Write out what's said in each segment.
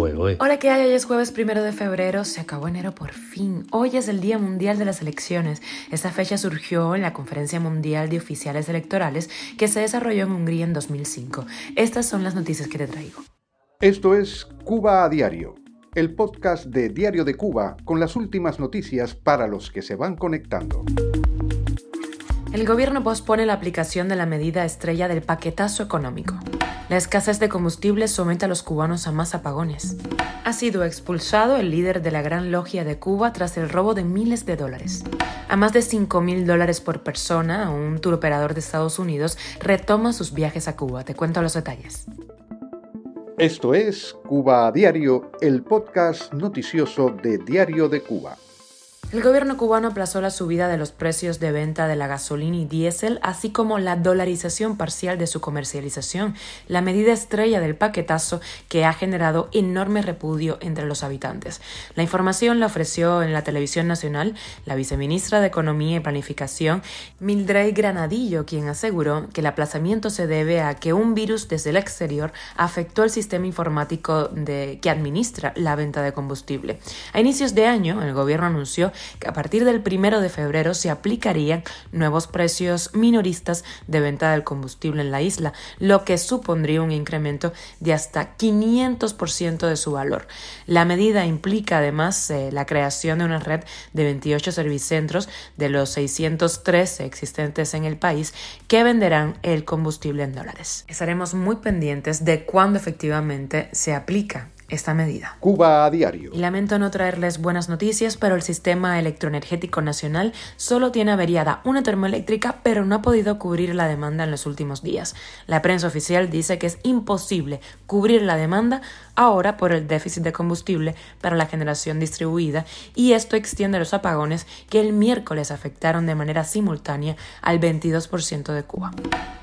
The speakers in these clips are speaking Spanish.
Hola, ¿qué hay? Hoy es jueves primero de febrero, se acabó enero por fin. Hoy es el Día Mundial de las Elecciones. Esta fecha surgió en la Conferencia Mundial de Oficiales Electorales que se desarrolló en Hungría en 2005. Estas son las noticias que te traigo. Esto es Cuba a Diario, el podcast de Diario de Cuba con las últimas noticias para los que se van conectando. El gobierno pospone la aplicación de la medida estrella del paquetazo económico. La escasez de combustible somete a los cubanos a más apagones. Ha sido expulsado el líder de la Gran Logia de Cuba tras el robo de miles de dólares. A más de 5 mil dólares por persona, un tour operador de Estados Unidos retoma sus viajes a Cuba. Te cuento los detalles. Esto es Cuba a Diario, el podcast noticioso de Diario de Cuba. El gobierno cubano aplazó la subida de los precios de venta de la gasolina y diésel, así como la dolarización parcial de su comercialización, la medida estrella del paquetazo que ha generado enorme repudio entre los habitantes. La información la ofreció en la televisión nacional la viceministra de Economía y Planificación, Mildred Granadillo, quien aseguró que el aplazamiento se debe a que un virus desde el exterior afectó el sistema informático que administra la venta de combustible. A inicios de año, el gobierno anunció que a partir del primero de febrero se aplicarían nuevos precios minoristas de venta del combustible en la isla, lo que supondría un incremento de hasta 500% de su valor. La medida implica además eh, la creación de una red de 28 servicentros de los 613 existentes en el país que venderán el combustible en dólares. Estaremos muy pendientes de cuándo efectivamente se aplica esta medida. Cuba a diario. Y lamento no traerles buenas noticias, pero el sistema electroenergético nacional solo tiene averiada una termoeléctrica, pero no ha podido cubrir la demanda en los últimos días. La prensa oficial dice que es imposible cubrir la demanda ahora por el déficit de combustible para la generación distribuida y esto extiende los apagones que el miércoles afectaron de manera simultánea al 22% de Cuba.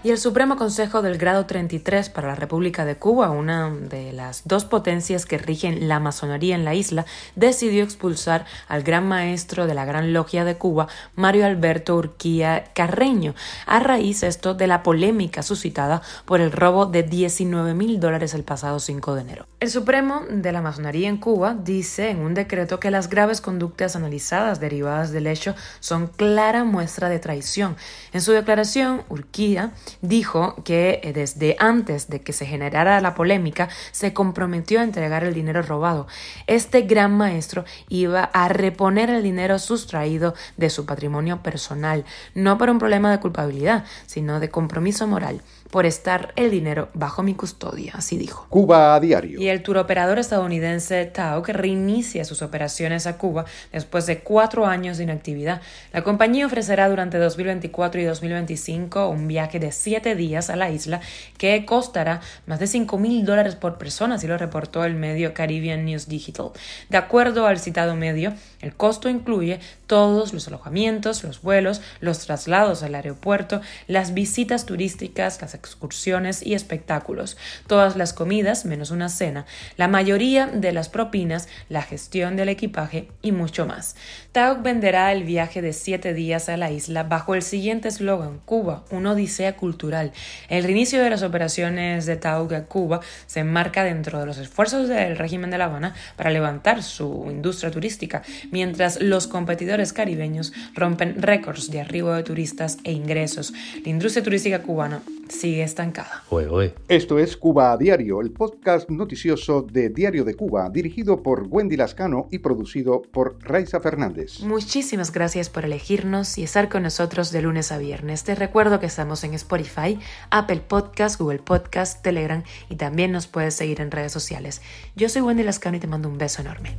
Y el Supremo Consejo del Grado 33 para la República de Cuba, una de las dos potencias que rigen la masonería en la isla, decidió expulsar al gran maestro de la Gran Logia de Cuba, Mario Alberto Urquía Carreño, a raíz esto de la polémica suscitada por el robo de 19 mil dólares el pasado 5 de enero. El Supremo de la Masonería en Cuba dice en un decreto que las graves conductas analizadas derivadas del hecho son clara muestra de traición. En su declaración, Urquía dijo que eh, desde antes de que se generara la polémica se comprometió a entregar el dinero robado. Este gran maestro iba a reponer el dinero sustraído de su patrimonio personal, no por un problema de culpabilidad, sino de compromiso moral por estar el dinero bajo mi custodia, así dijo. Cuba a diario. Y el turoperador estadounidense que reinicia sus operaciones a Cuba después de cuatro años de inactividad. La compañía ofrecerá durante 2024 y 2025 un viaje de siete días a la isla que costará más de 5 mil dólares por persona, así lo reportó el medio Caribbean News Digital. De acuerdo al citado medio, el costo incluye todos los alojamientos, los vuelos, los traslados al aeropuerto, las visitas turísticas, las excursiones y espectáculos, todas las comidas menos una cena, la mayoría de las propinas, la gestión del equipaje y mucho más. TAUC venderá el viaje de siete días a la isla bajo el siguiente eslogan Cuba, una odisea cultural. El reinicio de las operaciones de TAUC a Cuba se enmarca dentro de los esfuerzos del régimen de La Habana para levantar su industria turística, mientras los competidores caribeños rompen récords de arribo de turistas e ingresos. La industria turística cubana sigue estancada. Esto es Cuba a Diario, el podcast noticioso de Diario de Cuba, dirigido por Wendy Lascano y producido por Raiza Fernández. Muchísimas gracias por elegirnos y estar con nosotros de lunes a viernes. Te recuerdo que estamos en Spotify, Apple Podcast, Google Podcast, Telegram y también nos puedes seguir en redes sociales. Yo soy Wendy Lascano y te mando un beso enorme.